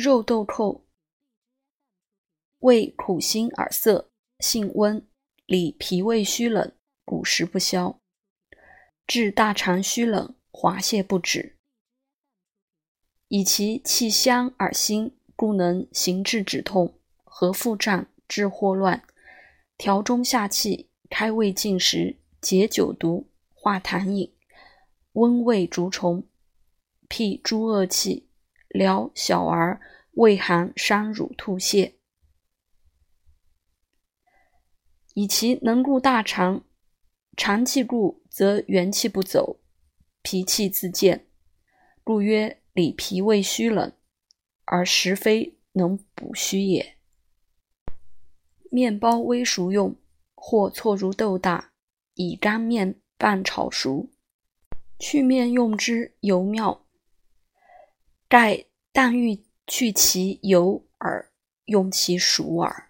肉豆蔻，味苦辛而涩，性温，理脾胃虚冷，骨食不消，治大肠虚冷、滑泻不止。以其气香而辛，故能行治止痛，和腹胀，治霍乱，调中下气，开胃进食，解酒毒，化痰饮，温胃逐虫，辟诸恶气，疗小儿胃寒伤乳吐泻。以其能固大肠，肠气固则元气不走，脾气自健，故曰。理脾胃虚冷，而实非能补虚也。面包微熟用，或错如豆大，以干面拌炒熟，去面用之尤妙。盖但欲去其有耳用其熟耳。